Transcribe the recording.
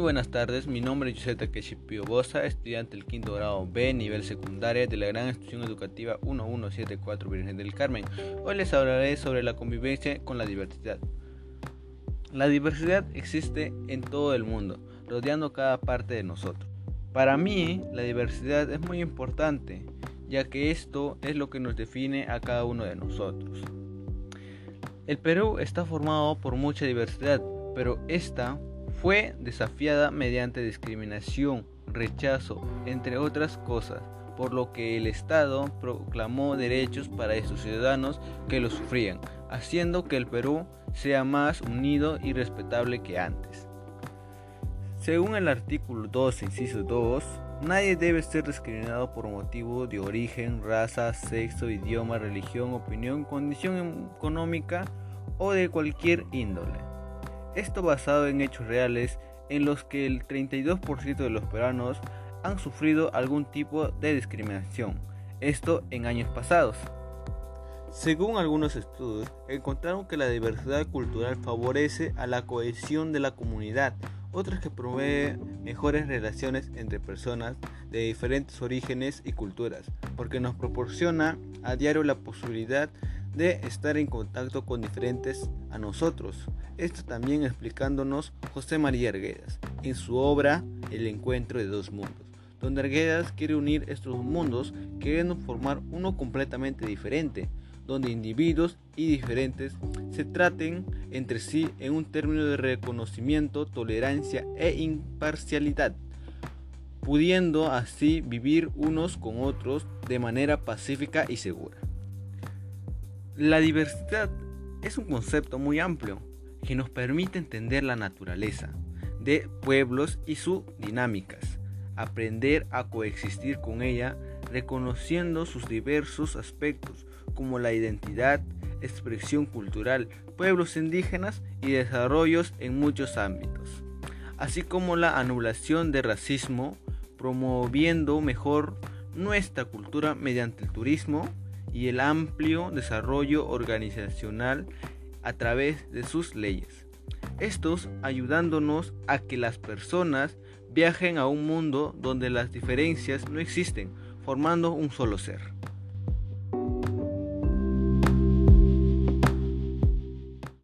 buenas tardes, mi nombre es José Takeshi Bosa, estudiante del quinto grado B, nivel secundaria de la Gran Institución Educativa 1174 Virgen del Carmen. Hoy les hablaré sobre la convivencia con la diversidad. La diversidad existe en todo el mundo, rodeando cada parte de nosotros. Para mí, la diversidad es muy importante, ya que esto es lo que nos define a cada uno de nosotros. El Perú está formado por mucha diversidad, pero esta fue desafiada mediante discriminación, rechazo, entre otras cosas, por lo que el Estado proclamó derechos para esos ciudadanos que lo sufrían, haciendo que el Perú sea más unido y respetable que antes. Según el artículo 2, inciso 2, nadie debe ser discriminado por motivo de origen, raza, sexo, idioma, religión, opinión, condición económica o de cualquier índole. Esto basado en hechos reales en los que el 32% de los peruanos han sufrido algún tipo de discriminación, esto en años pasados. Según algunos estudios, encontraron que la diversidad cultural favorece a la cohesión de la comunidad, otras que provee mejores relaciones entre personas de diferentes orígenes y culturas, porque nos proporciona a diario la posibilidad de estar en contacto con diferentes a nosotros. Esto también explicándonos José María Arguedas en su obra El encuentro de dos mundos, donde Arguedas quiere unir estos mundos queriendo formar uno completamente diferente, donde individuos y diferentes se traten entre sí en un término de reconocimiento, tolerancia e imparcialidad, pudiendo así vivir unos con otros de manera pacífica y segura. La diversidad es un concepto muy amplio que nos permite entender la naturaleza de pueblos y sus dinámicas, aprender a coexistir con ella reconociendo sus diversos aspectos como la identidad, expresión cultural, pueblos indígenas y desarrollos en muchos ámbitos, así como la anulación de racismo, promoviendo mejor nuestra cultura mediante el turismo, y el amplio desarrollo organizacional a través de sus leyes. Estos ayudándonos a que las personas viajen a un mundo donde las diferencias no existen, formando un solo ser.